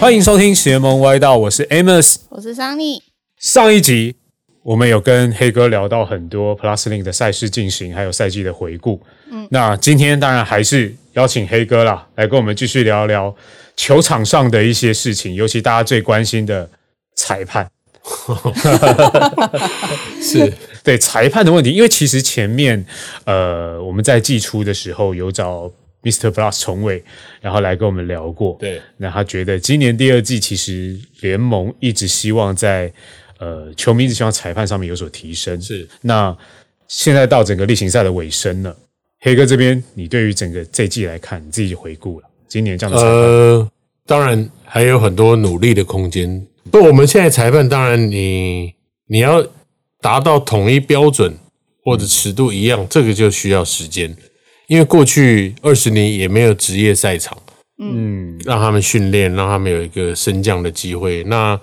欢迎收听邪门歪道，我是 Amos。我是桑尼。上一集我们有跟黑哥聊到很多 Plus Link 的赛事进行，还有赛季的回顾。嗯，那今天当然还是邀请黑哥啦，来跟我们继续聊聊球场上的一些事情，尤其大家最关心的裁判。是 对裁判的问题，因为其实前面呃我们在季初的时候有找 Mr. Plus 重伟，然后来跟我们聊过。对，那他觉得今年第二季其实联盟一直希望在呃球迷一直希望裁判上面有所提升。是，那现在到整个例行赛的尾声了，黑哥这边你对于整个这季来看，你自己回顾了今年这样的裁判，呃，当然还有很多努力的空间。不，我们现在裁判，当然你你要达到统一标准或者尺度一样，这个就需要时间，因为过去二十年也没有职业赛场，嗯，让他们训练，让他们有一个升降的机会。那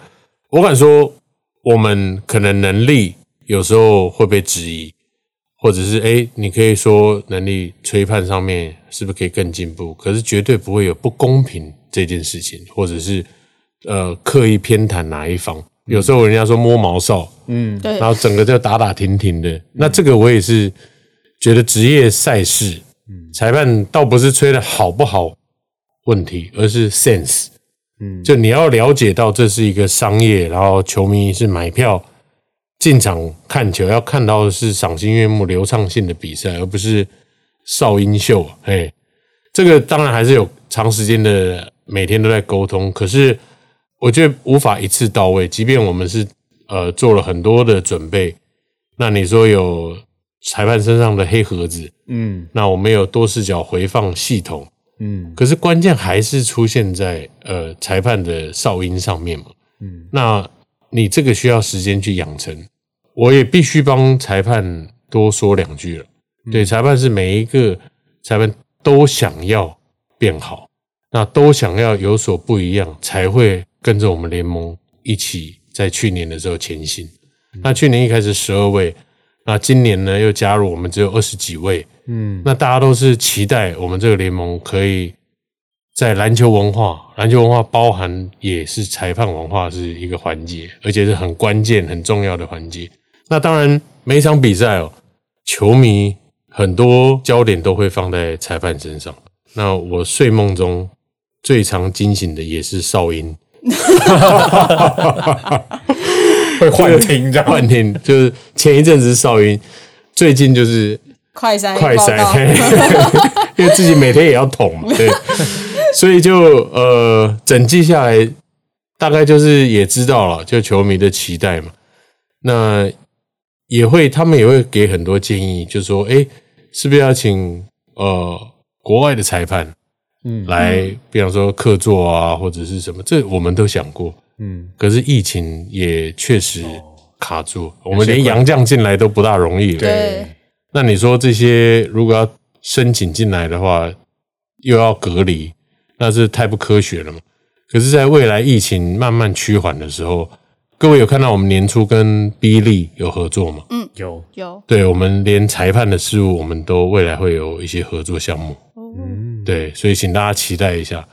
我敢说，我们可能能力有时候会被质疑，或者是哎，你可以说能力吹判上面是不是可以更进步？可是绝对不会有不公平这件事情，或者是呃刻意偏袒哪一方。有时候人家说摸毛哨，嗯，对然后整个就打打停停的。那这个我也是觉得职业赛事，裁判倒不是吹的好不好问题，而是 sense。嗯就你要了解到这是一个商业，然后球迷是买票进场看球，要看到的是赏心悦目、流畅性的比赛，而不是哨音秀。哎，这个当然还是有长时间的每天都在沟通，可是我觉得无法一次到位。即便我们是呃做了很多的准备，那你说有裁判身上的黑盒子，嗯。那我们有多视角回放系统，嗯。可是关键还是出现在呃裁判的哨音上面嘛。嗯，那你这个需要时间去养成，我也必须帮裁判多说两句了。对，裁判是每一个裁判都想要变好，那都想要有所不一样，才会跟着我们联盟一起在去年的时候前行。那去年一开始十二位，那今年呢又加入我们只有二十几位，嗯那大家都是期待我们这个联盟可以在篮球文化，篮球文化包含也是裁判文化是一个环节，而且是很关键、很重要的环节。那当然，每一场比赛哦，球迷很多焦点都会放在裁判身上。那我睡梦中最常惊醒的也是哨音，会幻听这样，幻听就是前一阵子是哨音，最近就是快筛快报告。筛，因为自己每天也要捅嘛，对，所以就呃整季下来，大概就是也知道了，就球迷的期待嘛，那也会他们也会给很多建议，就说哎，是不是要请呃国外的裁判嗯。来，比方说客座啊，或者是什么，这我们都想过，嗯可是疫情也确实卡住，我们连洋将进来都不大容易了。对那你说这些如果要申请进来的话，又要隔离，那是太不科学了嘛？可是，在未来疫情慢慢趋缓的时候，各位有看到我们年初跟 B 利有合作吗？嗯有有对，我们连裁判的事务，我们都未来会有一些合作项目。嗯对，所以请大家期待一下。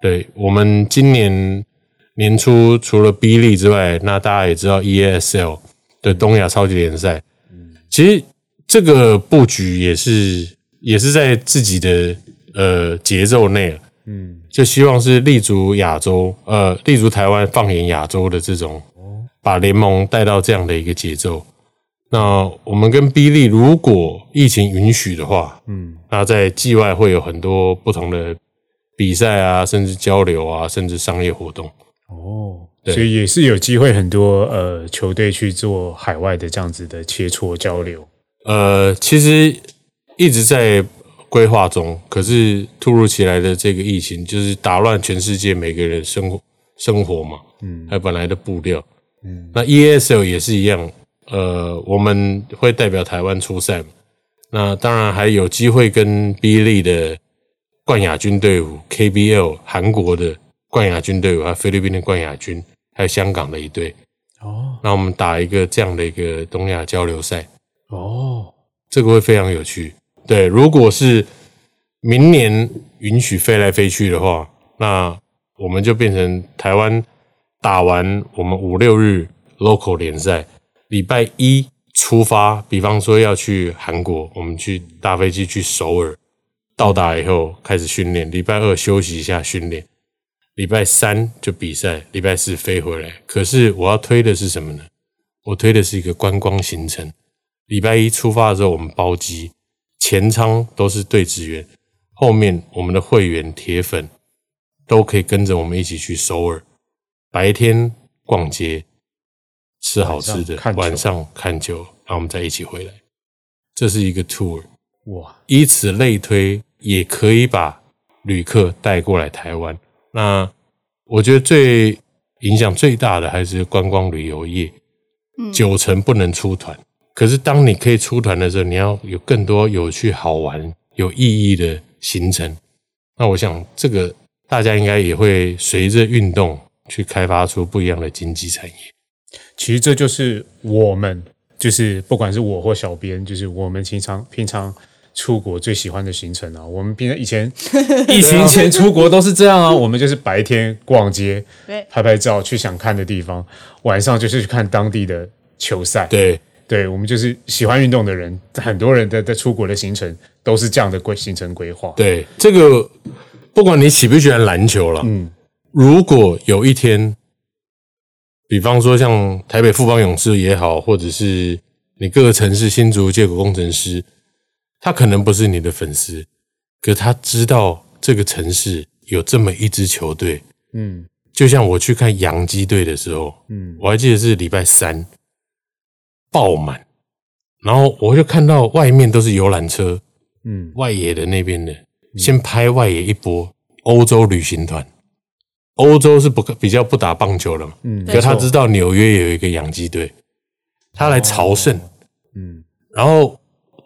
对我们今年年初除了 B 利之外，那大家也知道 E S L 的东亚超级联赛，其实这个布局也是也是在自己的呃节奏内了，嗯就希望是立足亚洲，呃，立足台湾，放眼亚洲的这种，把联盟带到这样的一个节奏。那我们跟 B 利如果疫情允许的话，嗯那在季外会有很多不同的比赛啊，甚至交流啊，甚至商业活动。哦，对所以也是有机会很多呃球队去做海外的这样子的切磋交流。呃，其实一直在规划中，可是突如其来的这个疫情，就是打乱全世界每个人生活生活嘛，嗯还有本来的步调。嗯那 ESL 也是一样，呃，我们会代表台湾出赛嘛。那当然还有机会跟 B 利的冠亚军队伍、KBL 韩国的冠亚军队伍，还有菲律宾的冠亚军，还有香港的一队。哦那我们打一个这样的一个东亚交流赛，哦，这个会非常有趣。对，如果是明年允许飞来飞去的话，那我们就变成台湾打完我们五六日 local 联赛，礼拜一出发，比方说要去韩国，我们去搭飞机去首尔，到达以后开始训练，礼拜二休息一下训练，礼拜三就比赛，礼拜四飞回来。可是我要推的是什么呢？我推的是一个观光行程。礼拜一出发的时候，我们包机，前舱都是对职员，后面我们的会员铁粉都可以跟着我们一起去首尔，白天逛街，吃好吃的，晚上看球，然后我们再一起回来。这是一个 tour，哇！以此类推，也可以把旅客带过来台湾。那我觉得最影响最大的还是观光旅游业。九成不能出团，可是当你可以出团的时候，你要有更多有趣、好玩、有意义的行程。那我想，这个大家应该也会随着运动去开发出不一样的经济产业。其实这就是我们，就是不管是我或小编，就是我们平常平常出国最喜欢的行程啊。我们平常以前疫情前出国都是这样啊，我们就是白天逛街，对，拍拍照去想看的地方，晚上就是去看当地的。球赛，对对，我们就是喜欢运动的人，很多人的在出国的行程都是这样的规行程规划。对，这个不管你喜不喜欢篮球了，嗯，如果有一天，比方说像台北富邦勇士也好，或者是你各个城市新竹接口工程师，他可能不是你的粉丝，可他知道这个城市有这么一支球队，嗯，就像我去看洋基队的时候，嗯，我还记得是礼拜三。爆满，然后我就看到外面都是游览车，嗯，外野的那边的先拍外野一波，欧洲旅行团，欧洲是不比较不打棒球的嘛，嗯，可他知道纽约有一个洋基队，他来朝圣，嗯，然后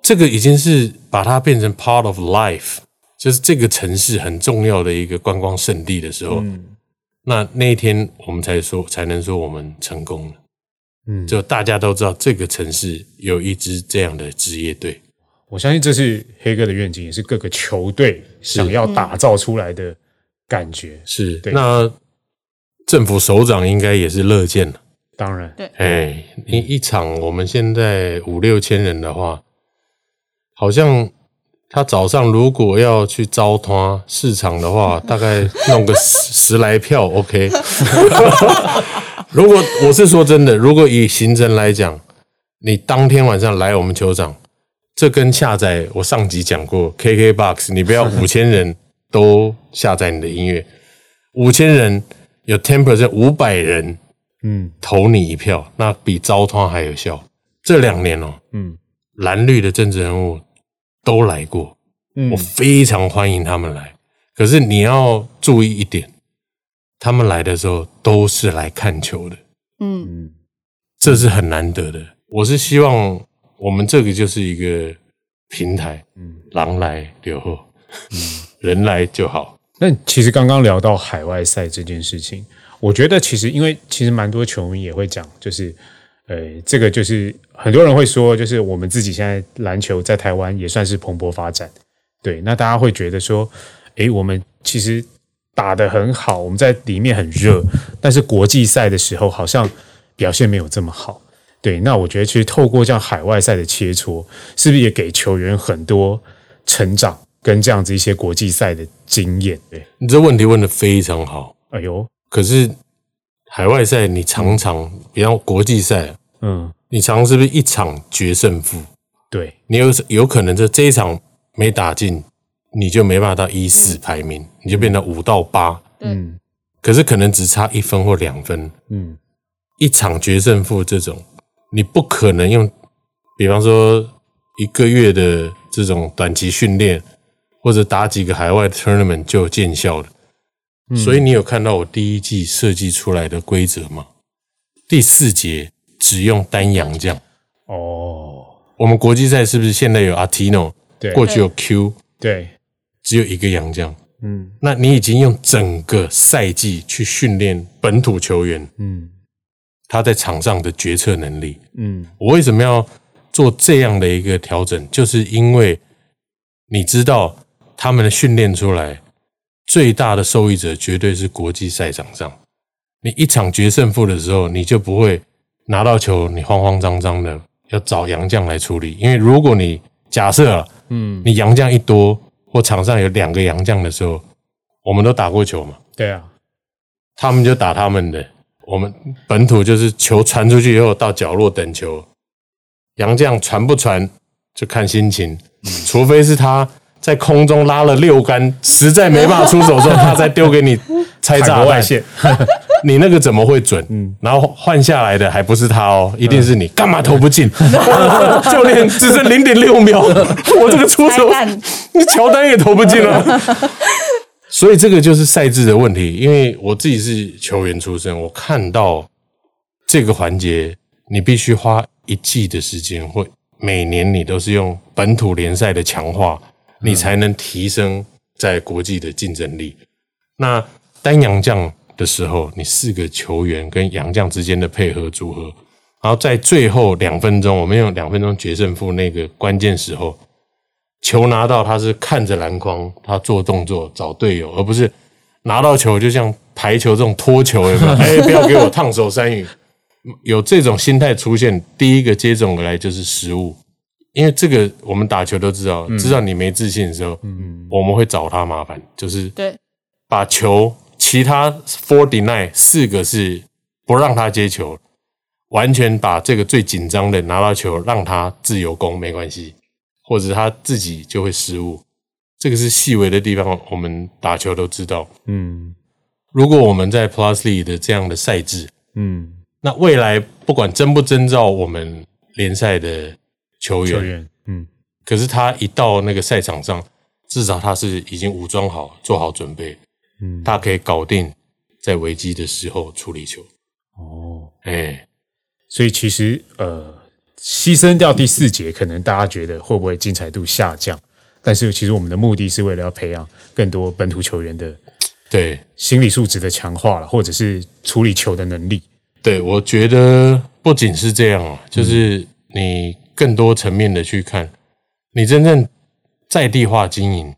这个已经是把它变成 part of life，就是这个城市很重要的一个观光胜地的时候，那那一天我们才说才能说我们成功了。嗯，就大家都知道这个城市有一支这样的职业队，我相信这是黑哥的愿景，也是各个球队想要打造出来的感觉。是，那政府首长应该也是乐见的。当然，对，哎，你一场我们现在五六千人的话，好像他早上如果要去招摊市场的话，大概弄个十十来票，OK。如果我是说真的，如果以行程来讲，你当天晚上来我们球场，这跟下载我上集讲过，KKBOX，你不要 五千人都下载你的音乐，五千人有 ten percent 五百人，嗯，投你一票，那比招团还有效。这两年哦，嗯，蓝绿的政治人物都来过，我非常欢迎他们来，可是你要注意一点。他们来的时候都是来看球的，嗯，这是很难得的。我是希望我们这个就是一个平台，嗯，狼来留后，嗯，人来就好。那其实刚刚聊到海外赛这件事情，我觉得其实因为其实蛮多球迷也会讲，就是呃，这个就是很多人会说，就是我们自己现在篮球在台湾也算是蓬勃发展，对，那大家会觉得说，诶，我们其实。打得很好，我们在里面很热，但是国际赛的时候好像表现没有这么好。对，那我觉得其实透过这样海外赛的切磋，是不是也给球员很多成长跟这样子一些国际赛的经验？对你这问题问的非常好。哎呦，可是海外赛你常常，比方国际赛，嗯，你常是不是一场决胜负？对你有有可能这这一场没打进。你就没办法到一四排名，你就变成五到八。嗯，可是可能只差一分或两分。嗯，一场决胜负这种，你不可能用，比方说一个月的这种短期训练，或者打几个海外 tournament 就见效的。所以你有看到我第一季设计出来的规则吗？第四节只用单阳将。哦，我们国际赛是不是现在有阿 Tino？对，过去有 Q。对。只有一个洋将，嗯，那你已经用整个赛季去训练本土球员，嗯，他在场上的决策能力，嗯，我为什么要做这样的一个调整？就是因为你知道他们的训练出来最大的受益者绝对是国际赛场上。你一场决胜负的时候，你就不会拿到球，你慌慌张张的要找洋将来处理。因为如果你假设，嗯，你洋将一多，或场上有两个洋将的时候，我们都打过球嘛，对啊，他们就打他们的，我们本土就是球传出去以后到角落等球，洋将传不传就看心情，除非是他在空中拉了六杆，实在没办法出手的时候，他再丢给你拆炸弹。外线，你那个怎么会准？嗯，然后换下来的还不是他哦，一定是你，干嘛投不进？教练只剩零点六秒，我这个出手，你乔丹也投不进了。所以这个就是赛制的问题，因为我自己是球员出身，我看到这个环节，你必须花一季的时间，或每年你都是用本土联赛的强化，你才能提升在国际的竞争力。那单洋将的时候，你四个球员跟洋将之间的配合组合，然后在最后两分钟，我们用两分钟决胜负那个关键时候。球拿到，他是看着篮筐，他做动作找队友，而不是拿到球就像排球这种拖球，有没有？哎，不要给我烫手山芋。有这种心态出现，第一个接踵而来就是失误。因为这个我们打球都知道，知道你没自信的时候，嗯，我们会找他麻烦，就是对，把球其他 four deny 四个是不让他接球，完全把这个最紧张的拿到球让他自由攻没关系。或者他自己就会失误，这个是细微的地方，我们打球都知道。嗯，如果我们在 Plusly 的这样的赛制，嗯，那未来不管征不征召我们联赛的球员，球员，嗯，可是他一到那个赛场上，至少他是已经武装好，做好准备，嗯，他可以搞定在危机的时候处理球。哦，哎，所以其实呃。牺牲掉第四节，可能大家觉得会不会精彩度下降？但是其实我们的目的是为了要培养更多本土球员的对心理素质的强化了，或者是处理球的能力。对，我觉得不仅是这样啊，就是你更多层面的去看，你真正在地化经营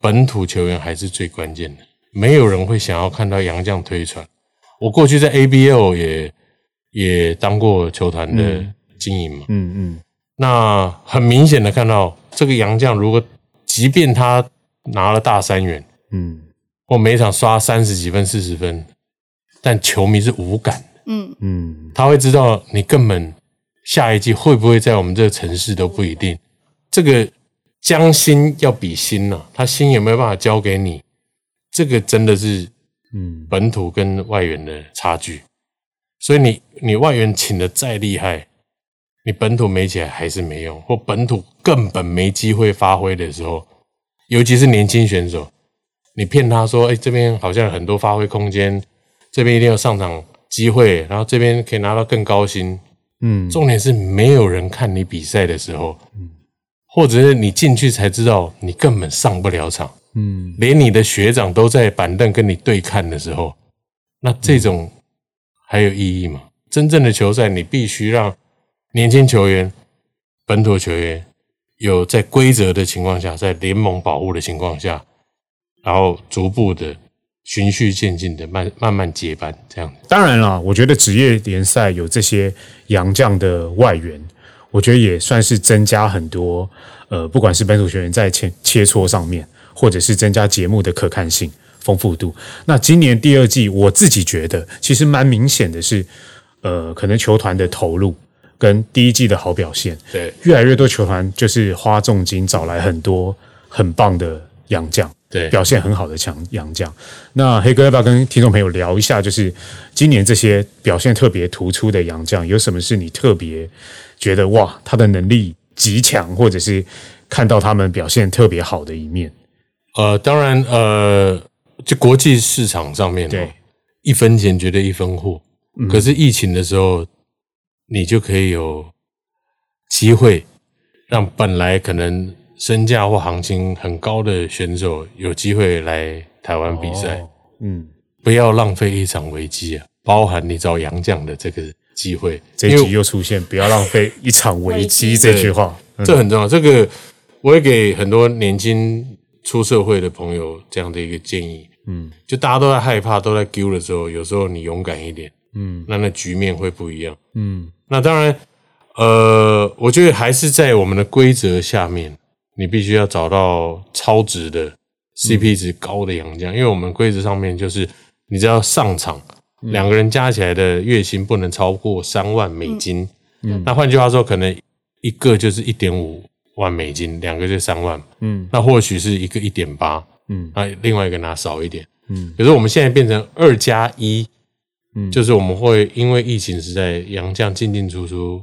本土球员还是最关键的。没有人会想要看到洋将推传。我过去在 ABL 也也当过球团的。经营嘛，嗯嗯，那很明显的看到这个洋将，如果即便他拿了大三元，嗯，或每场刷三十几分、四十分，但球迷是无感的，嗯嗯，他会知道你根本下一季会不会在我们这个城市都不一定。这个将心要比心呐，他心有没有办法交给你？这个真的是，嗯，本土跟外援的差距。所以你你外援请的再厉害。你本土没起来还是没用，或本土根本没机会发挥的时候，尤其是年轻选手，你骗他说：“哎，这边好像很多发挥空间，这边一定要上场机会，然后这边可以拿到更高薪。”嗯，重点是没有人看你比赛的时候，嗯，或者是你进去才知道你根本上不了场，嗯，连你的学长都在板凳跟你对看的时候，那这种还有意义吗？真正的球赛，你必须让。年轻球员、本土球员有在规则的情况下，在联盟保护的情况下，然后逐步的循序渐进的慢慢慢接班这样。当然了，我觉得职业联赛有这些洋将的外援，我觉得也算是增加很多呃，不管是本土球员在切切磋上面，或者是增加节目的可看性、丰富度。那今年第二季，我自己觉得其实蛮明显的是，呃，可能球团的投入。跟第一季的好表现，对，越来越多球团就是花重金找来很多很棒的洋将，对，表现很好的强洋将。那黑哥要不要跟听众朋友聊一下？就是今年这些表现特别突出的洋将，有什么是你特别觉得哇，他的能力极强，或者是看到他们表现特别好的一面？呃，当然，呃，就国际市场上面，对，一分钱绝对一分货。可是疫情的时候。你就可以有机会让本来可能身价或行情很高的选手有机会来台湾比赛。嗯，不要浪费一场危机啊！包含你找杨绛的这个机会。这一集又出现“ 不要浪费一场危机”这句话，这很重要。这个我也给很多年轻出社会的朋友这样的一个建议。嗯，就大家都在害怕、都在丢的时候，有时候你勇敢一点，嗯，那那局面会不一样。嗯，那当然，呃，我觉得还是在我们的规则下面，你必须要找到超值的 CP 值高的洋将，因为我们规则上面就是你只要上场，两个人加起来的月薪不能超过三万美金。嗯，那换句话说，可能一个就是一点五万美金，两个就三万。嗯，那或许是一个一点八，嗯，那另外一个拿少一点。嗯，可是我们现在变成二加一，嗯，就是我们会因为疫情时代，洋将进进出出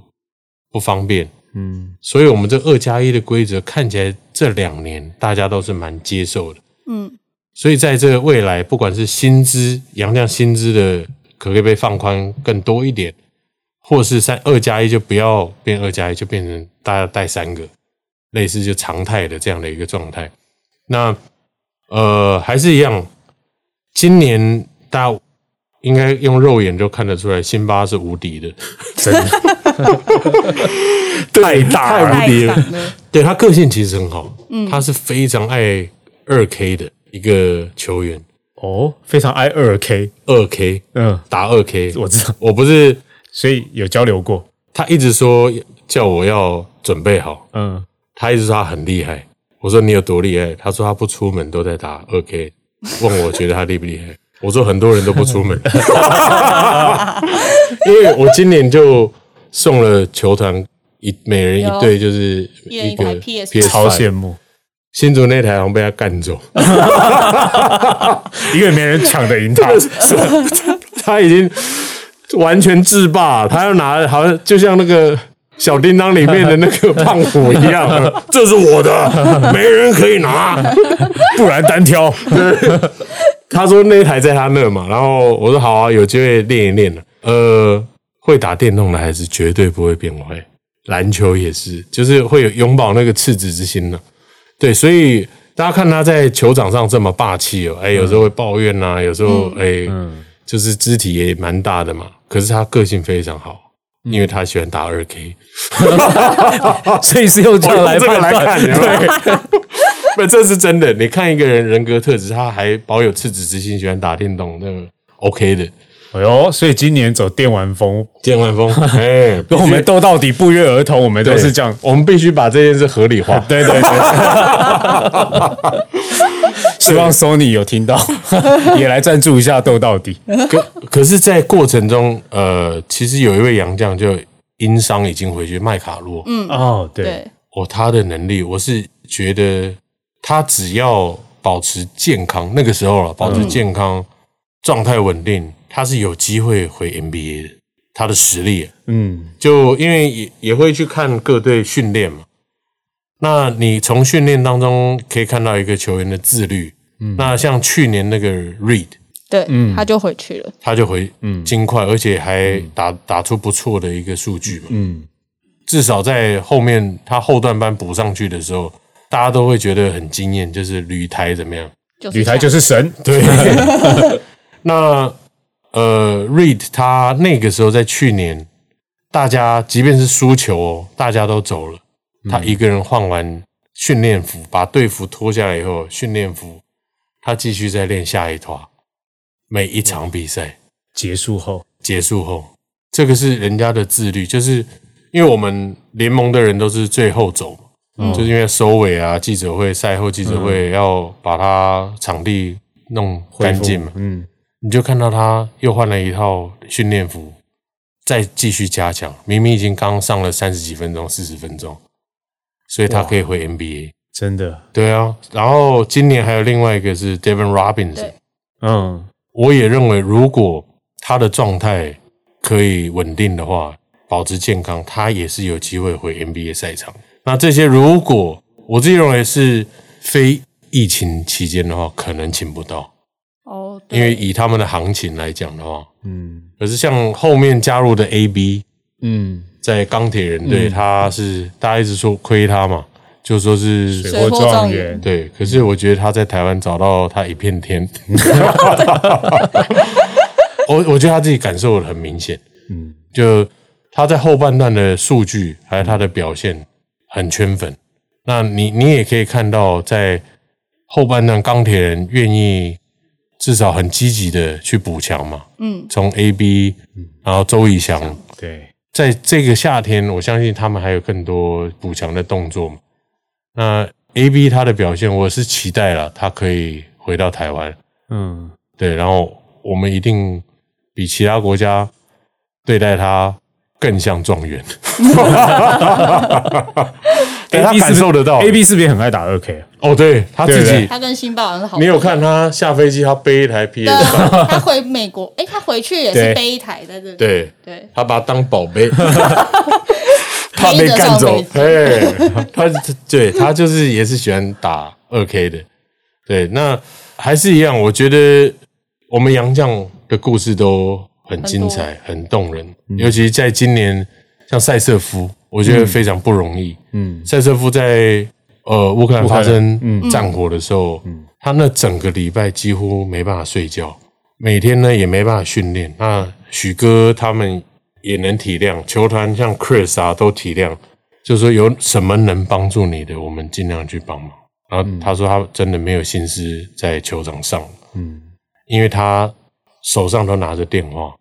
不方便。嗯，所以我们这二加一的规则看起来这两年大家都是蛮接受的。嗯，所以在这个未来，不管是薪资杨将薪资的可不可以被放宽更多一点？或是三二加一就不要变二加一，就变成大家带三个，类似就常态的这样的一个状态。那呃还是一样，今年大家应该用肉眼就看得出来，辛巴是无敌的，真的 太大太无敌了，对他个性其实很好，嗯，他是非常爱二 K 的一个球员，哦，非常爱二 K，二 K 嗯，打二 K，我知道，我不是所以有交流过，他一直说叫我要准备好，嗯，他一直说他很厉害，我说你有多厉害？他说他不出门都在打二 K，问我觉得他厉不厉害？我说很多人都不出门，因为我今年就送了球团一每人一队，就是一个 PS 超羡慕，新竹那台好像被他干走，因为没人抢得赢他，他已经完全制霸，他要拿好像就像那个。小叮当里面的那个胖虎一样，这是我的，没人可以拿。不然单挑，他说那一台在他那嘛，然后我说好啊，有机会练一练了。呃，会打电动的孩子绝对不会变坏，篮球也是，就是会有永葆那个赤子之心呢。对，所以大家看他在球场上这么霸气哦，哎，有时候会抱怨呐、有时候哎，就是肢体也蛮大的嘛，可是他个性非常好。因为他喜欢打二 K，所以是用这个来判断，看，有没有不，这是真的。你看一个人人格特质，他还保有赤子之心，喜欢打电动，那 OK 的。哎呦，所以今年走电玩风，电玩风，哎，跟我们斗到底不约而同，我们都是这样。我们必须把这件事合理化。对 对对，希望 Sony 有听到，也来赞助一下斗到底。可可是，在过程中，呃，其实有一位洋将就因伤已经回去，麦卡洛。嗯，哦，对，对，哦，他的能力，我是觉得他只要保持健康，那个时候了，保持健康，状态稳定，他是有机会回 NBA 的。他的实力，嗯，就因为也也会去看各队训练嘛。那你从训练当中可以看到一个球员的自律。嗯那像去年那个 Reed，对，他就回去了。他就回嗯金块，而且还打打出不错的一个数据嘛。嗯，至少在后面他后段班补上去的时候，大家都会觉得很惊艳，就是吕台怎么样？就是吕台就是神，对，那呃，Reed 他那个时候在去年，大家即便是输球哦，大家都走了，他一个人换完训练服，把队服脱下来以后，训练服他继续在练下一团，每一场比赛。结束后，结束后，这个是人家的自律，就是因为我们联盟的人都是最后走嘛，就是因为收尾啊、记者会、赛后记者会要把他场地弄干净嘛，嗯，你就看到他又换了一套训练服，再继续加强。明明已经刚上了三十几分钟、四十分钟，所以他可以回 NBA。真的，对啊，然后今年还有另外一个是 Devin Robinson，嗯，我也认为如果他的状态可以稳定的话，保持健康，他也是有机会回 NBA 赛场。那这些如果我自己认为是非疫情期间的话，可能请不到。哦，因为以他们的行情来讲的话，嗯，可是像后面加入的 AB，嗯，在钢铁人队，他是大家一直说亏他嘛，就说是水货水货状状元元，对，可是我觉得他在台湾找到他一片天，我我觉得他自己感受得很明显，嗯，就他在后半段的数据还有他的表现很圈粉，那你你也可以看到在后半段钢铁人愿意至少很积极的去补强嘛，嗯，从 A B，然后周以翔，对，在这个夏天，我相信他们还有更多补强的动作嘛。那 A B 他的表现，我是期待了，他可以回到台湾，嗯，对，然后我们一定比其他国家对待他更像状元。哎他 AB 感受得到。A B 是不是也很爱打二 K 啊？哦，对他自己他跟辛巴好像是好。你有看？他下飞机，他背一台 PS 他回美国，哎，他回去也是背一台在这里。对，对，他把他当宝贝，怕被干走。哎，他对他就是也是喜欢打二 K 的，对，那还是一样，我觉得我们杨绛的故事都很精彩，很动人，尤其在今年，像塞瑟夫，我觉得非常不容易。嗯，塞瑟夫在呃乌克兰发生战火的时候，他那整个礼拜几乎没办法睡觉，每天呢也没办法训练。那许哥他们也能体谅，球团像 Chris 啊都体谅，就是说有什么能帮助你的，我们尽量去帮忙。然后他说他真的没有心思在球场上，嗯，因为他手上都拿着电话，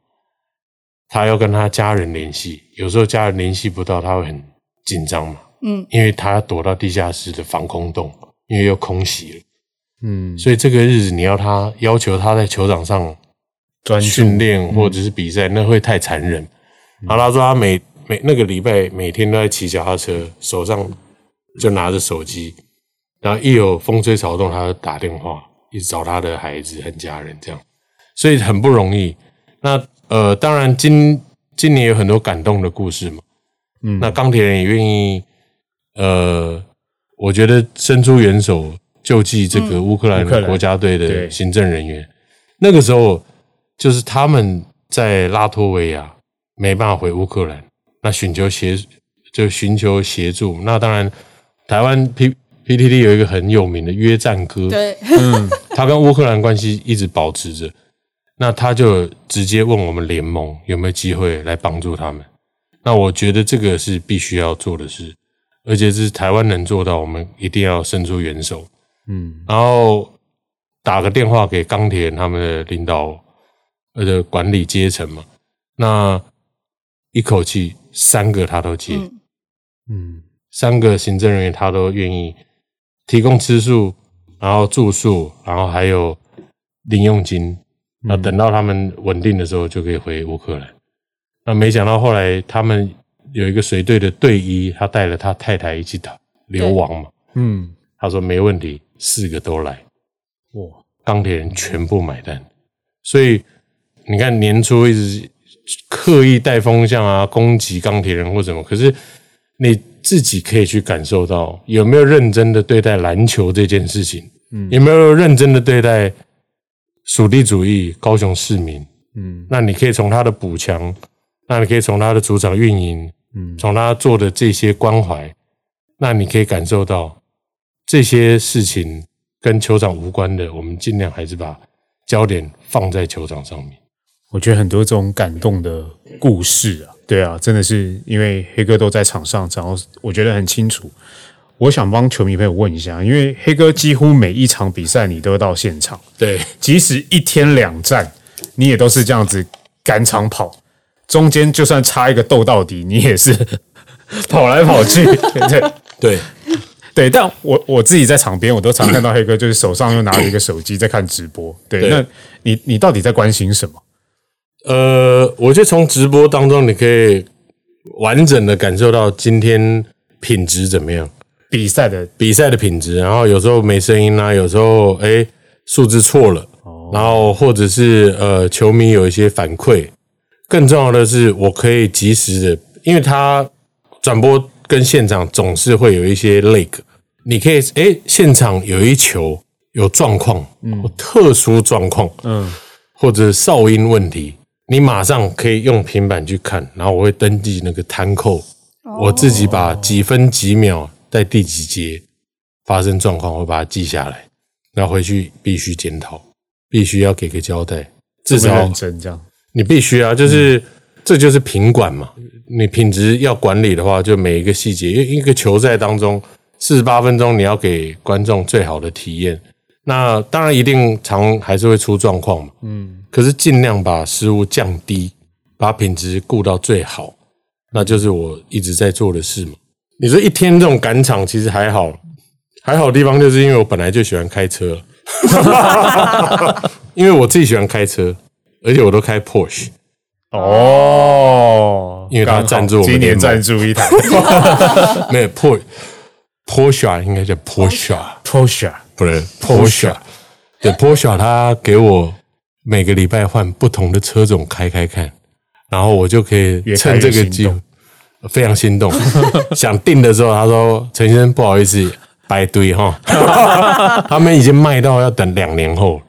他要跟他家人联系，有时候家人联系不到，他会很紧张嘛，嗯，因为他躲到地下室的防空洞，因为又空袭了，嗯，所以这个日子你要他要求他在球场上训练或者是比赛，那会太残忍。然后他说他每每那个礼拜每天都在骑脚踏车，手上就拿着手机，然后一有风吹草动，他就打电话，一直找他的孩子和家人这样，所以很不容易。那呃，当然今今年有很多感动的故事嘛，嗯，那钢铁人也愿意，呃，我觉得伸出援手救济这个乌克兰国家队的行政人员。那个时候就是他们在拉脱维亚没办法回乌克兰，那寻求协就寻求协助。那当然，台湾 P PTT 有一个很有名的约战歌，对，嗯。他跟乌克兰关系一直保持着，那他就直接问我们联盟有没有机会来帮助他们。那我觉得这个是必须要做的事，而且是台湾能做到，我们一定要伸出援手。嗯，然后打个电话给钢铁他们的领导呃的管理阶层嘛，那一口气三个他都接，嗯嗯，三个行政人员他都愿意提供吃宿，然后住宿，然后还有零用金。那等到他们稳定的时候，就可以回乌克兰。那没想到后来他们有一个随队的队医，他带了他太太一起打流亡嘛。嗯，他说没问题，四个都来，哇，钢铁人全部买单。所以你看年初一直刻意带风向啊，攻击钢铁人或什么，可是你自己可以去感受到有没有认真的对待篮球这件事情，嗯，有没有认真的对待属地主义高雄市民，嗯，那你可以从他的补强，那你可以从他的主场运营，嗯从他做的这些关怀，那你可以感受到这些事情跟球场无关的，我们尽量还是把焦点放在球场上面。我觉得很多这种感动的故事啊，对啊，真的是因为黑哥都在场上，然后我觉得很清楚。我想帮球迷朋友问一下，因为黑哥几乎每一场比赛你都到现场，对，即使一天两战，你也都是这样子赶场跑，中间就算差一个斗到底，你也是 跑来跑去，对。对。对，对。但我我自己在场边，我都常看到黑哥就是手上又拿着一个手机在看直播。对，对。那你你到底在关心什么？呃，我觉得从直播当中你可以完整的感受到今天品质怎么样，比赛的比赛的品质，然后有时候没声音啦、有时候哎数字错了，然后或者是呃球迷有一些反馈，更重要的是我可以及时的，因为他转播跟现场总是会有一些 lag，你可以哎现场有一球有状况，嗯。特殊状况，嗯。或者哨音问题，你马上可以用平板去看，然后我会登记那个摊扣，我自己把几分几秒在第几节发生状况，我会把它记下来，然后回去必须检讨，必须要给个交代，至少真这样。你必须啊，就是、这就是品管嘛。你品质要管理的话，就每一个细节，因为一个球赛当中四十八分钟，你要给观众最好的体验，那当然一定常还是会出状况嘛，嗯，可是尽量把失误降低，把品质顾到最好，那就是我一直在做的事嘛。你说一天这种赶场其实还好，还好的地方就是因为我本来就喜欢开车，因为我自己喜欢开车，而且我都开 Porsche，哦，因为他赞助我今年赞助一台。没有 Porsche Porsche 应该叫 Porsche，Porsche，不是 Porsche，对 Porsche，他给我每个礼拜换不同的车种开开看，然后我就可以趁这个机会，非常心动。想订的时候，他说陈先生不好意思，白堆哈，他们已经卖到要等两年后，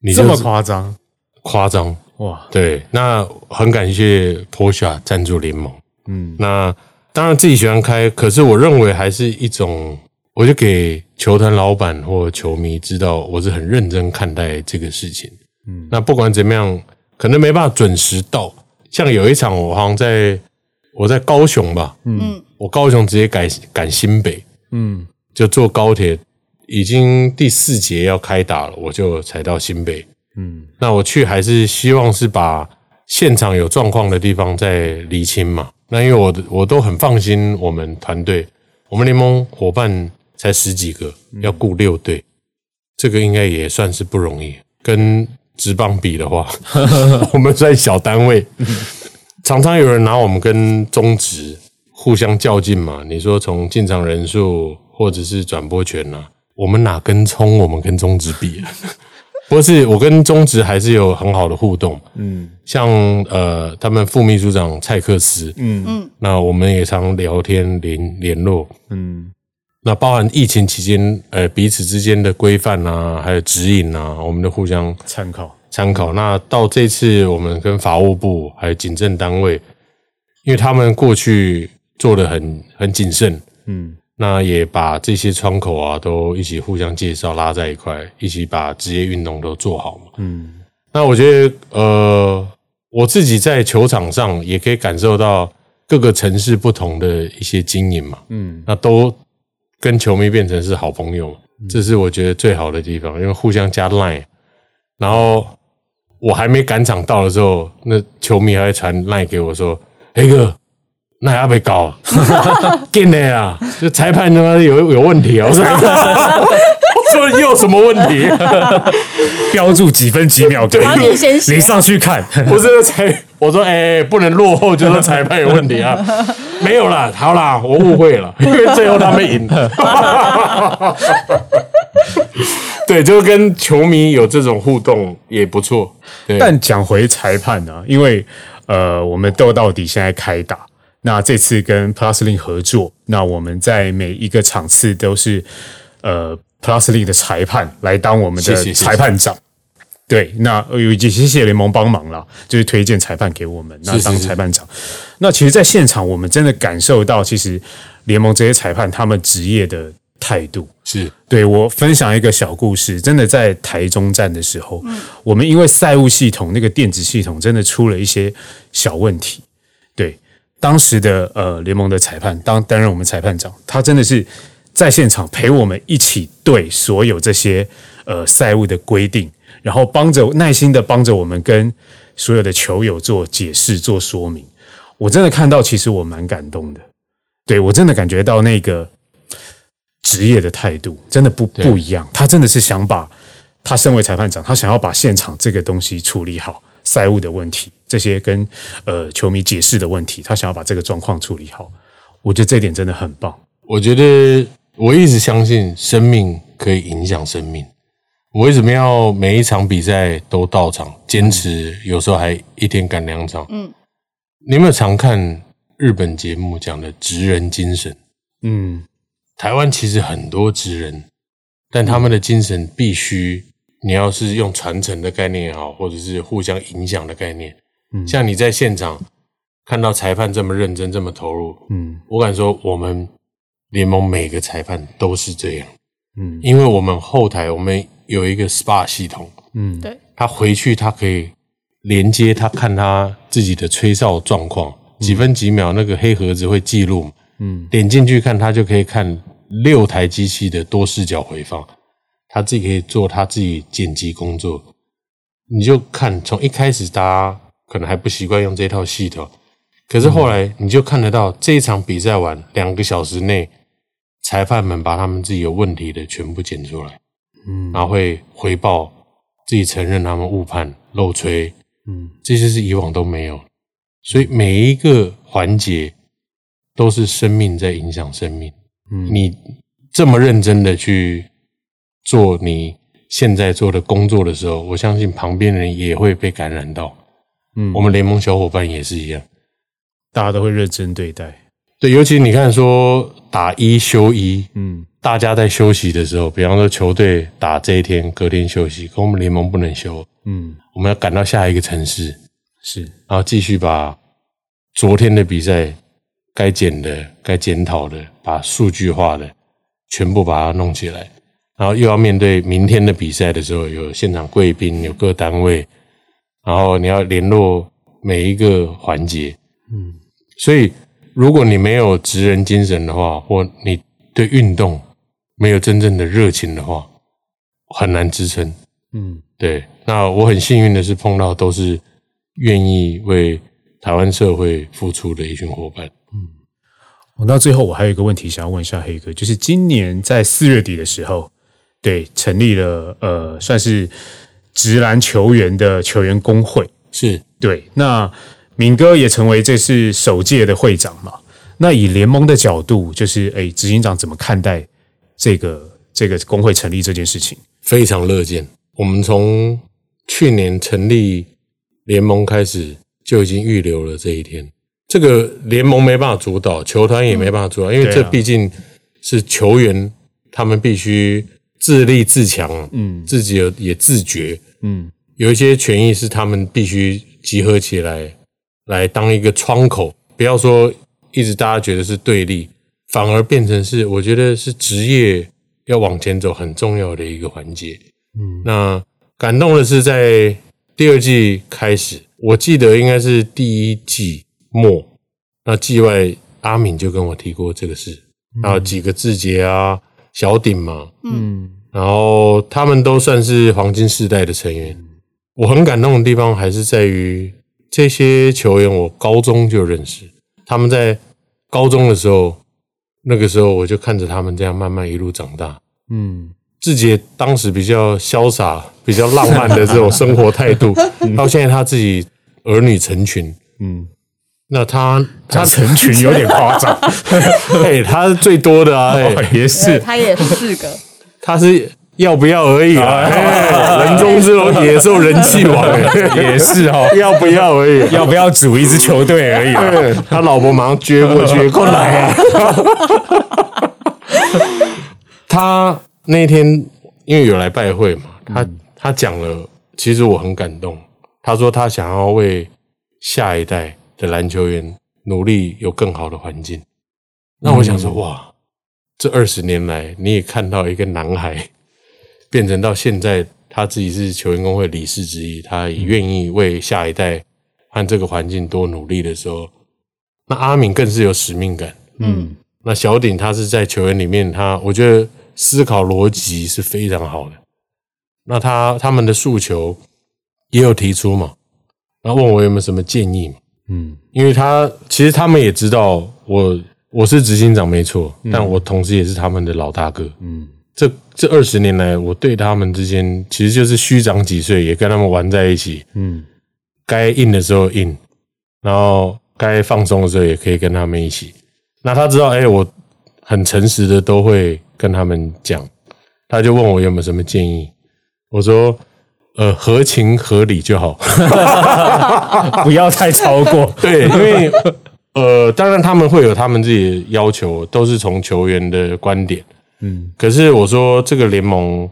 你这么就是夸张夸张。哇？对，那很感谢 Porsche 赞助联盟。嗯，那当然自己喜欢开，可是我认为还是一种，我就给球团老板或球迷知道，我是很认真看待这个事情。嗯，那不管怎么样，可能没办法准时到。像有一场，我好像在我在高雄吧，嗯，我高雄直接改赶新北，嗯，就坐高铁，已经第四节要开打了，我就才到新北。嗯，那我去还是希望是把现场有状况的地方再厘清嘛。那因为我的我都很放心我们团队，我们联盟伙伴才十几个，要雇六队，这个应该也算是不容易。跟职棒比的话，我们算小单位，常常有人拿我们跟中职互相较劲嘛。你说从进场人数或者是转播权啊，我们哪跟冲我们跟中职比啊？不是，我跟中职还是有很好的互动。嗯，像呃，他们副秘书长蔡克斯，嗯嗯，那我们也常聊天联联络。嗯，那包含疫情期间，呃，彼此之间的规范啊，还有指引啊，我们都互相参考参考。那到这次我们跟法务部还有警政单位，因为他们过去做的很很谨慎，嗯，那也把这些窗口啊都一起互相介绍，拉在一块，一起把职业运动都做好嘛。嗯，那我觉得，呃，我自己在球场上也可以感受到各个城市不同的一些经营嘛。嗯，那都跟球迷变成是好朋友，这是我觉得最好的地方，因为互相加 line，然后我还没赶场到的时候，那球迷还会传 line 给我说：“黑哥，那还要被搞，进的啊，就裁判他妈有有问题啊！”我说：“我 说你有什么问题？标注几分几秒给然后你先写你上去看，不是裁，我说哎、不能落后，就说裁判有问题啊。没有啦，好啦，我误会了，因为最后他们赢。对，就跟球迷有这种互动也不错。但讲回裁判呢、因为呃，我们斗到底现在开打，那这次跟 Plus Link 合作，那我们在每一个场次都是呃 Plus Link 的裁判来当我们的裁判长。对，那有也谢谢联盟帮忙啦，就是推荐裁判给我们，那当裁判长。那其实，在现场我们真的感受到，其实联盟这些裁判他们职业的态度，是对我分享一个小故事，真的在台中站的时候，我们因为赛务系统那个电子系统真的出了一些小问题。对，当时的呃联盟的裁判当担任我们裁判长，他真的是在现场陪我们一起对所有这些呃赛务的规定，然后帮着耐心的帮着我们跟所有的球友做解释、做说明。我真的看到，其实我蛮感动的。对我真的感觉到那个职业的态度真的不不一样。他真的是想把他身为裁判长，他想要把现场这个东西处理好，赛务的问题，这些跟呃球迷解释的问题，他想要把这个状况处理好。我觉得这一点真的很棒。我觉得我一直相信生命可以影响生命。我为什么要每一场比赛都到场，坚持有时候还一天赶两场？嗯，你有没有常看日本节目讲的职人精神？嗯，台湾其实很多职人，但他们的精神必须，你要是用传承的概念也好，或者是互相影响的概念，嗯，像你在现场看到裁判这么认真、这么投入，嗯，我敢说我们联盟每个裁判都是这样，嗯，因为我们后台我们有一个 SPA 系统，嗯，对，他回去他可以连接他看他自己的吹哨状况，几分几秒那个黑盒子会记录，嗯，点进去看他就可以看六台机器的多视角回放，他自己可以做他自己剪辑工作。你就看从一开始大家可能还不习惯用这套系统，可是后来你就看得到这一场比赛完两个小时内，裁判们把他们自己有问题的全部剪出来，嗯。然后会回报自己承认他们误判漏吹，嗯。这些是以往都没有，所以每一个环节都是生命在影响生命。嗯你这么认真的去做你现在做的工作的时候，我相信旁边人也会被感染到。嗯我们联盟小伙伴也是一样。大家都会认真对待。对，尤其你看说打一休一，嗯大家在休息的时候，比方说球队打这一天，隔天休息，可我们联盟不能休，嗯，我们要赶到下一个城市，是然后继续把昨天的比赛该检的、该检讨的、把数据化的全部把它弄起来，然后又要面对明天的比赛的时候，有现场贵宾，有各单位，然后你要联络每一个环节，嗯所以如果你没有职人精神的话，或你对运动没有真正的热情的话，很难支撑。嗯对，那我很幸运的是碰到都是愿意为台湾社会付出的一群伙伴。我到最后，我还有一个问题想要问一下黑哥，就是今年在四月底的时候，对，成立了呃，算是直篮球员的球员工会。是对，那敏哥也成为这次首届的会长嘛？那以联盟的角度，就是哎，执行长怎么看待这个这个工会成立这件事情？非常乐见。我们从去年成立联盟开始，就已经预留了这一天。这个联盟没办法主导，球团也没办法主导，因为这毕竟是球员，他们必须自立自强，嗯。自己有也自觉，嗯。有一些权益是他们必须集合起来，来当一个窗口，不要说一直大家觉得是对立，反而变成是我觉得是职业要往前走很重要的一个环节。嗯。那感动的是在第二季开始，我记得应该是第一季末，那季外阿敏就跟我提过这个事，然后几个志杰啊、小鼎嘛，嗯然后他们都算是黄金世代的成员。我很感动的地方还是在于这些球员，我高中就认识。他们在高中的时候，那个时候我就看着他们这样慢慢一路长大。嗯志杰当时比较潇洒、比较浪漫的这种生活态度，到现在他自己儿女成群。嗯，那他他他成群有点夸张，哎，他是最多的啊，哎，也是他也是四个，他是要不要而已啊，哎人中之龙，野兽人气王，哎也是哦，要不要而已。要不要组一支球队而已他老婆马上撅过去，过来啊！他那天因为有来拜会嘛，他他讲了，其实我很感动。他说他想要为下一代的篮球员努力有更好的环境。那我想说，哇，这二十年来，你也看到一个男孩变成到现在，他自己是球员工会理事之一，他也愿意为下一代和这个环境多努力的时候，那阿敏更是有使命感。嗯那小鼎他是在球员里面，他我觉得思考逻辑是非常好的。那他他们的诉求也有提出嘛，然后问我有没有什么建议嘛？嗯因为他其实他们也知道我我是执行长没错，但我同时也是他们的老大哥。嗯这这二十年来，我对他们之间其实就是虚长几岁，也跟他们玩在一起。嗯该硬的时候硬，然后该放松的时候也可以跟他们一起。那他知道，哎、我很诚实的都会跟他们讲，他就问我有没有什么建议，我说，呃，合情合理就好。不要太超过。对，因为呃，当然他们会有他们自己的要求，都是从球员的观点。嗯可是我说这个联盟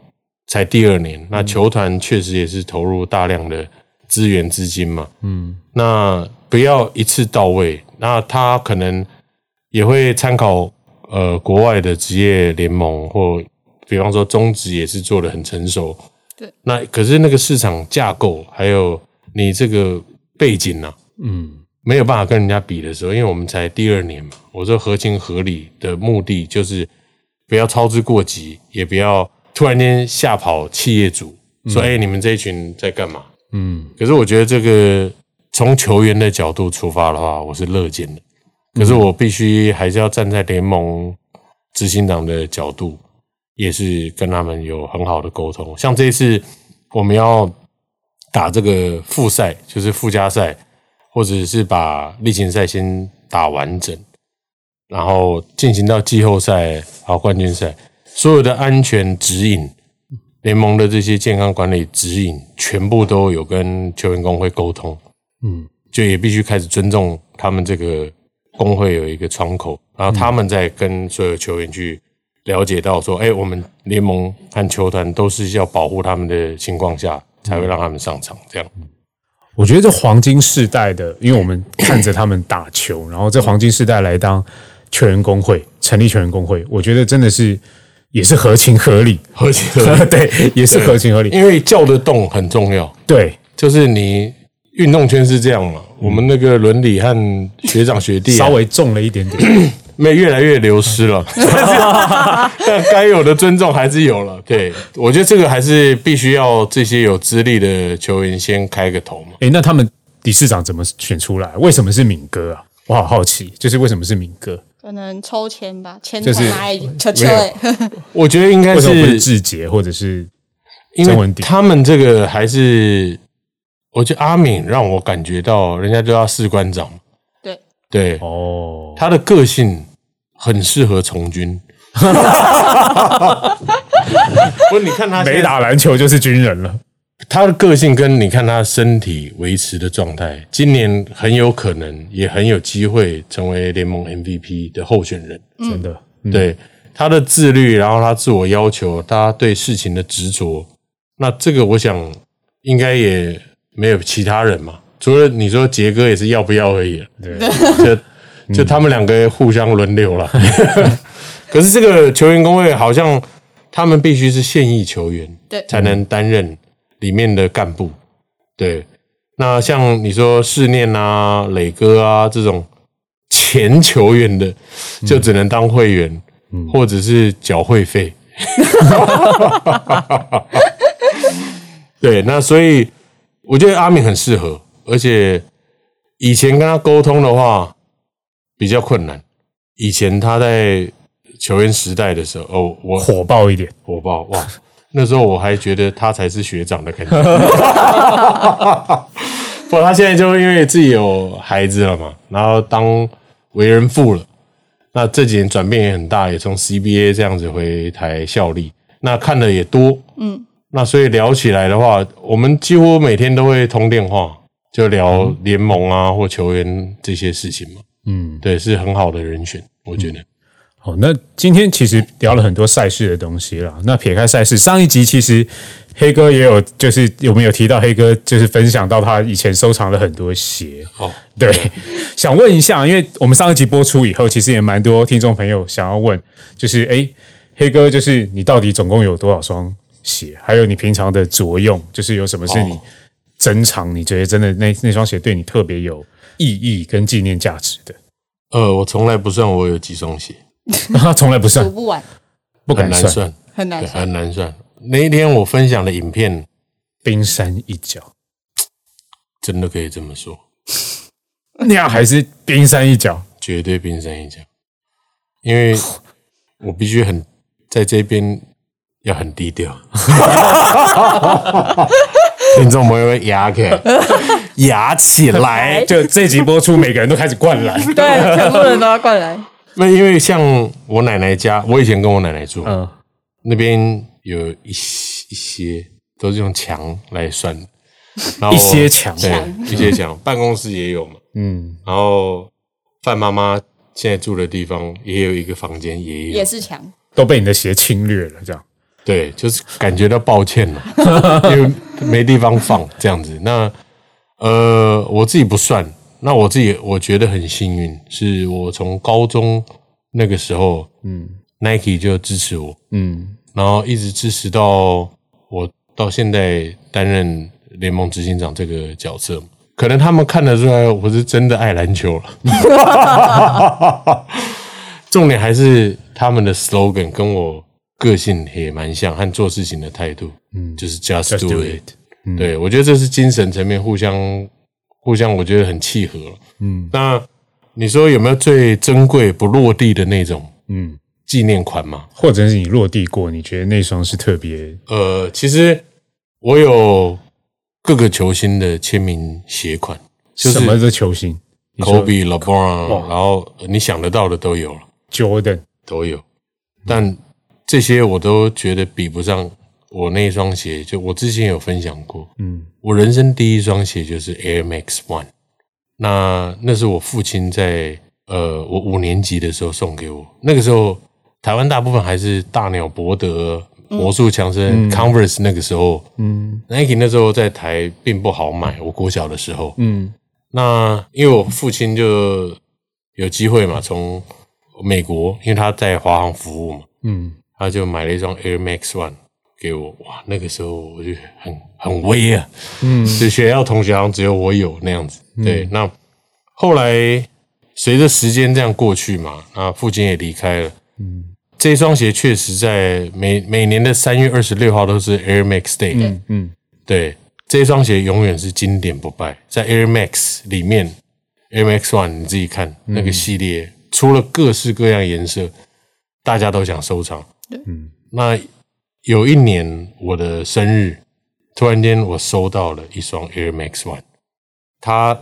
才第二年，那球团确实也是投入大量的资源资金嘛。嗯那不要一次到位，那他可能也会参考呃国外的职业联盟，或比方说中职也是做的很成熟。对，那可是那个市场架构还有你这个背景呢、嗯没有办法跟人家比的时候，因为我们才第二年嘛。我说合情合理的目的就是不要操之过急，也不要。突然间吓跑企业主，说：“哎、你们这一群在干嘛？”嗯，可是我觉得这个从球员的角度出发的话，我是乐见的。可是我必须还是要站在联盟执行长的角度，也是跟他们有很好的沟通。像这一次我们要打这个复赛，就是附加赛，或者是把例行赛先打完整，然后进行到季后赛好冠军赛，所有的安全指引。联盟的这些健康管理指引，全部都有跟球员工会沟通，嗯，就也必须开始尊重他们这个工会有一个窗口，然后他们再跟所有球员去了解到说，哎、我们联盟和球团都是要保护他们的情况下，才会让他们上场，这样。我觉得这黄金世代的，因为我们看着他们打球，然后这黄金世代来当球员工会，成立球员工会，我觉得真的是也是合情合理，合情合理。对，也是合情合理，因为叫得动很重要，对，就是你运动圈是这样嘛，我们那个伦理和学长学弟、啊、稍微重了一点点，没越来越流失了，但 该有的尊重还是有了。对我觉得这个还是必须要这些有资历的球员先开个头嘛。诶，那他们理事长怎么选出来？为什么是敏哥啊？我好好奇，就是为什么是敏哥？可能抽签吧，签就是拿来球球哎，我觉得应该为什么不是是志杰或者是因曾文鼎为他们这个还是，我觉得阿敏让我感觉到人家都要士官长，对，对哦，他的个性很适合从军。不是，你看他没打篮球就是军人了。他的个性跟你看他身体维持的状态，今年很有可能也很有机会成为联盟 MVP 的候选人。真的，对他的自律，然后他自我要求，他对事情的执着，那这个我想应该也没有其他人嘛，除了你说杰哥也是要不要而已，对，就就他们两个互相轮流了。可是这个球员工会好像他们必须是现役球员，对才能担任里面的干部。对，那像你说试念啊、磊哥啊这种前球员的，就只能当会员，或者是缴会费。对，那所以我觉得阿敏很适合，而且以前跟他沟通的话比较困难。以前他在球员时代的时候，哦，我火爆一点。火爆哇！那时候我还觉得他才是学长的感觉。不，他现在就因为自己有孩子了嘛，然后当为人父了。那这几年转变也很大，也从 CBA 这样子回台效力，那看的也多。嗯，那所以聊起来的话，我们几乎每天都会通电话，就聊联盟啊或球员这些事情嘛。嗯，对，是很好的人选，我觉得。好，那今天其实聊了很多赛事的东西啦。那撇开赛事，上一集其实黑哥也有，就是有没有提到黑哥就是分享到他以前收藏了很多鞋。哦，对，想问一下，因为我们上一集播出以后，其实也蛮多听众朋友想要问，就是诶，黑哥，就是你到底总共有多少双鞋？还有你平常的着用，就是有什么是你哦珍藏？你觉得真的那那双鞋对你特别有意义跟纪念价值的？呃，我从来不算我有几双鞋，他从来不算数，不完，很不敢算，难算，对很难算。很难算。那一天我分享的影片，冰山一角。真的可以这么说，那样还是冰山一角。绝对冰山一角。因为我必须很在这边要很低调，听众朋友会压起来，压起来。就这集播出，每个人都开始灌篮。对，全部人都要灌来。那因为像我奶奶家，我以前跟我奶奶住，嗯，那边有一些一些都是用墙来算，然后一些墙对，一些墙，办公室也有嘛，嗯，然后范妈妈现在住的地方也有一个房间也有也，是墙，都被你的鞋侵略了，这样。对，就是感觉到抱歉了，因为没地方放这样子。那呃，我自己不算，那我自己我觉得很幸运，是我从高中那个时候，嗯，Nike 就支持我，嗯，然后一直支持到我到现在担任联盟执行长这个角色，可能他们看得出来我是真的爱篮球了。重点还是他们的 slogan 跟我个性也蛮像，和做事情的态度，嗯，就是 just, Just do do 对我觉得这是精神层面互相互相，我觉得很契合。嗯，那你说有没有最珍贵不落地的那种嗯，纪念款嘛？或者是你落地过，你觉得那双是特别呃，其实我有各个球星的签名鞋款，就是什么的球星？Kobe、LeBron，然后你想得到的都有了，Jordan。都有。但这些我都觉得比不上我那一双鞋。就我之前有分享过，嗯，我人生第一双鞋就是 Air Max One。那那是我父亲在呃我五年级的时候送给我。那个时候台湾大部分还是大鸟、博德、魔术强森、Converse 那个时候，嗯 Nike 那时候在台并不好买。我国小的时候，嗯那因为我父亲就有机会嘛，从美国，因为他在华航服务嘛，嗯他就买了一双 Air Max One 给我。哇，那个时候我就很很威啊，嗯就学校同学好像只有我有那样子。对，那后来随着时间这样过去嘛，那父亲也离开了。嗯这双鞋确实在每每年的三月二十六号都是 Air Max Day，、嗯嗯对，这双鞋永远是经典不败，在 Air Max 里面，Air Max One 你自己看、那个系列，出了各式各样颜色，大家都想收藏。嗯那有一年我的生日，突然间我收到了一双 Air Max One，它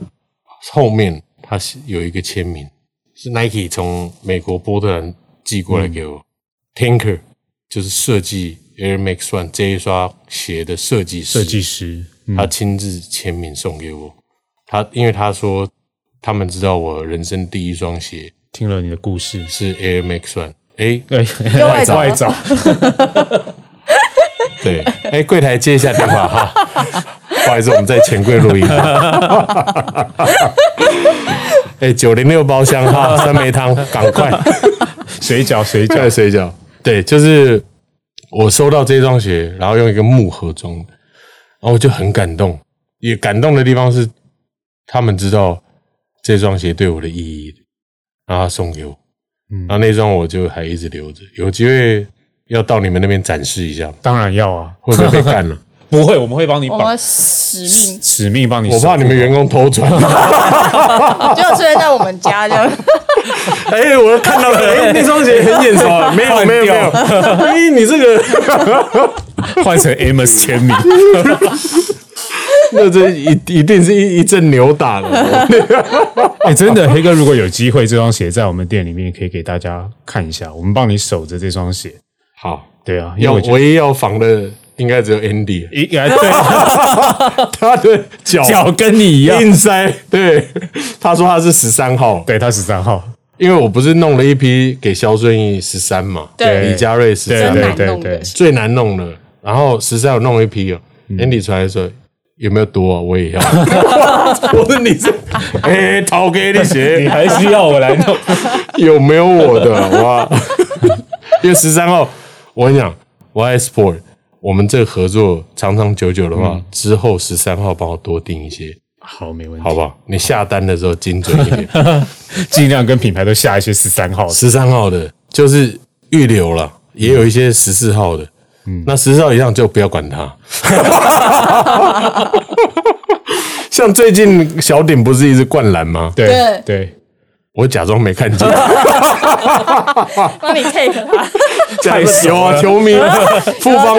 后面它是有一个签名，是 Nike 从美国波特兰寄过来给我、t i n k e r 就是设计 Air Max One 这一双鞋的设计师，设计师，嗯。他亲自签名送给我。他因为他说他们知道我人生第一双鞋听了你的故事，是 Air Max One，哎，对，外找外找，对，哎，柜台接一下电话哈，不好意思，我们在钱柜录音。哎，九零六包厢哈，三梅汤，赶快水饺水饺，水饺。对，就是我收到这双鞋，然后用一个木盒装的，然后我就很感动。也感动的地方是，他们知道这双鞋对我的意义，然后他送给我，嗯然后那双我就还一直留着，有机会要到你们那边展示一下，当然要啊，会不会被干了？不会，我们会帮你绑我们使命使命帮你守我护，怕你们员工偷传。就出现在我们家这样。哎，我看到了，哎，那双鞋很眼熟啊，没有没有没有，哎，你这个，换成 Amos 签名，那这一一定是一一阵扭打的。哎、真的，黑哥，如果有机会，这双鞋在我们店里面可以给大家看一下，我们帮你守着这双鞋。好，对啊，因为要我觉得唯一要防的应该只有 Andy，应该对，他的脚脚跟你一样，硬塞，对，他说他是十三号，对，他十三号，因为我不是弄了一批给肖顺义十三嘛，对。李佳瑞十对三。真对对难弄的。对，最难弄的，然后十三我弄了一批哦，Andy 出来说有没有多啊？我也要，我说你这，哎，掏给你你鞋还需要我来弄？有没有我的？哇？因为十三号，我跟你讲，Y Sport，我们这个合作长长久久的话，之后十三号帮我多订一些，好，没问题，好不好？你下单的时候精准一点。尽量跟品牌都下一些十三号的，十三号的就是预留了，也有一些十四号的。嗯，那十四号以上就不要管它。像最近小鼎不是一直灌篮吗？对对对，我假装没看见，帮你 take 他，太有啊！球迷富邦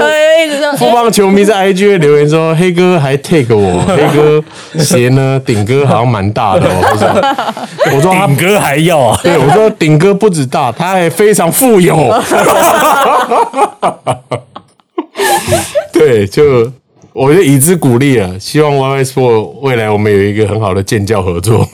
富邦球迷在 IG 会留言说：“黑哥还 take 我，黑哥鞋呢？顶哥好像蛮大的哦。”我说：“我说他顶哥还要啊，对，我说顶哥不止大，他还非常富有。对，就我就以资鼓励了，希望 Y Y Sport 未来我们有一个很好的建教合作。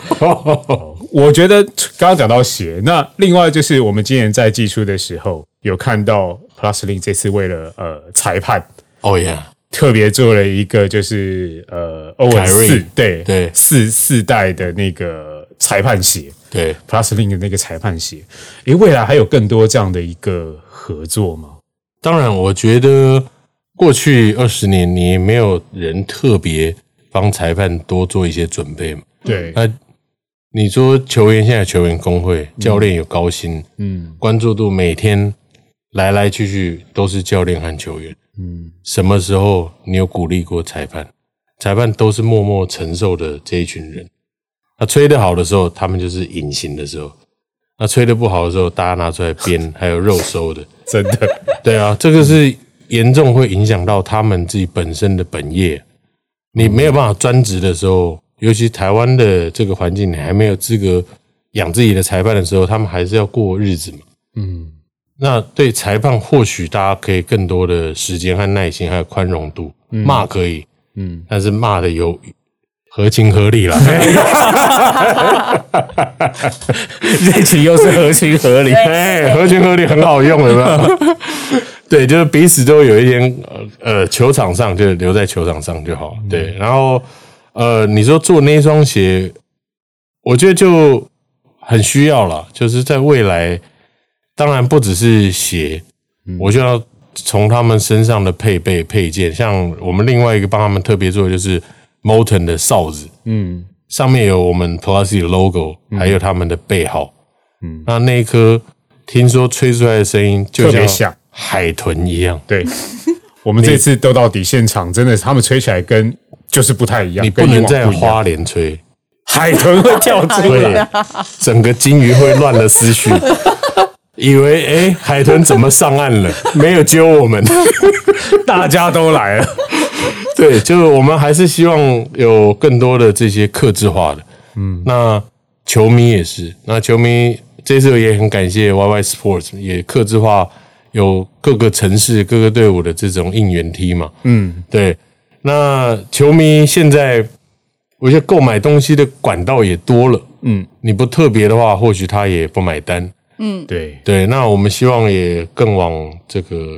我觉得刚刚讲到鞋，那另外就是我们今年在寄出的时候有看到 Plus Link 这次为了呃裁判。哦呀，特别做了一个，就是呃，欧文四对对四四代的那个裁判鞋对，，Plus Link 的那个裁判鞋，诶，未来还有更多这样的一个合作吗？当然，我觉得过去二十年，你也没有人特别帮裁判多做一些准备嘛。对，那你说球员现在球员工会，教练有高薪，嗯，关注度每天来来去去都是教练和球员。嗯，什么时候你有鼓励过裁判？裁判都是默默承受的这一群人。那吹得好的时候，他们就是隐形的时候；那吹得不好的时候，大家拿出来编，还有肉收的。真的，对啊，这个是严重会影响到他们自己本身的本业。你没有办法专职的时候，尤其台湾的这个环境，你还没有资格养自己的裁判的时候，他们还是要过日子嘛。嗯，那对裁判或许大家可以更多的时间和耐心，还有宽容度，骂可以，嗯，但是骂的有 合情合理了。这期又是合情合理，哎，合情合理很好用，有没有？对，就是彼此都有一点呃呃，球场上就留在球场上就好。对，然后呃，你说做那双鞋，我觉得就很需要了，就是在未来，当然不只是鞋，我就要从他们身上的配备配件，像我们另外一个帮他们特别做的就是 Moton 的哨子，嗯，上面有我们 Plus 的 logo，还有他们的背号，嗯，那那一颗听说吹出来的声音就像。海豚一样，对，我们这次都到底现场，真的他们吹起来跟就是不太一样。你不能在花莲吹，海豚会跳出来，整个金鱼会乱了思绪，以为哎海豚怎么上岸了？没有揪我们，大家都来了。对，就是我们还是希望有更多的这些克制化的。嗯，那球迷也是，那球迷这次也很感谢 YY Sports 也克制化。有各个城市、各个队伍的这种应援梯嘛？嗯，对。那球迷现在，我觉得购买东西的管道也多了。嗯，你不特别的话，或许他也不买单。嗯，对对。那我们希望也更往这个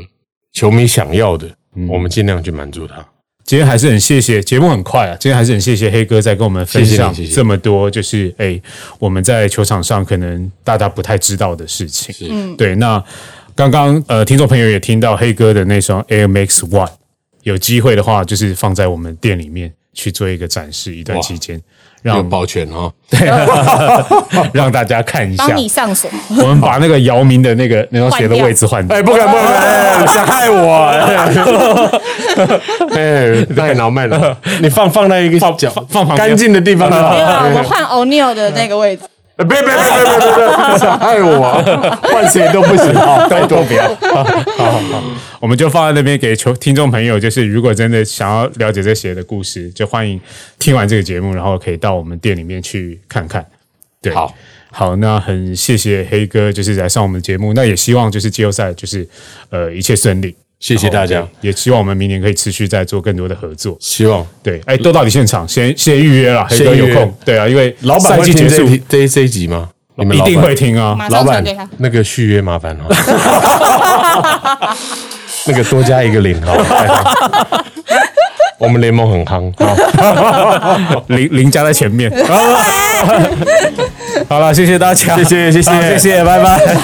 球迷想要的，我们尽量去满足他。今天还是很谢谢，节目很快啊。今天还是很谢谢黑哥在跟我们分享这么多，就是哎，我们在球场上可能大家不太知道的事情。嗯，对。那刚刚呃，听众朋友也听到黑哥的那双 Air Max One，有机会的话，就是放在我们店里面去做一个展示，一段期间，让保全哦，对，让大家看一下，帮你上锁。我们把那个姚明的那个那双鞋的位置换掉。哎，不敢不敢，想害我？哎，卖脑卖脑，你放放在一个角放干净的地方。我们换 O'Neal 的那个位置。别别别别别别！想害我，换谁都不行啊！拜托不要。好好好，我们就放在那边给球听众朋友，就是如果真的想要了解这些的故事，就欢迎听完这个节目，然后可以到我们店里面去看看。对，好好，那很谢谢黑哥，就是来上我们的节目。那也希望就是季后赛就是呃一切顺利。谢谢大家，也希望我们明年可以持续再做更多的合作。希望对，哎，都到你现场，先先预约了，先有空。对啊，因为老板会听这这这一集吗？你们一定会听啊，老板那个续约麻烦哦，那个多加一个零哈。我们联盟很夯，零零加在前面。好了，谢谢大家，谢谢谢谢谢谢，拜拜。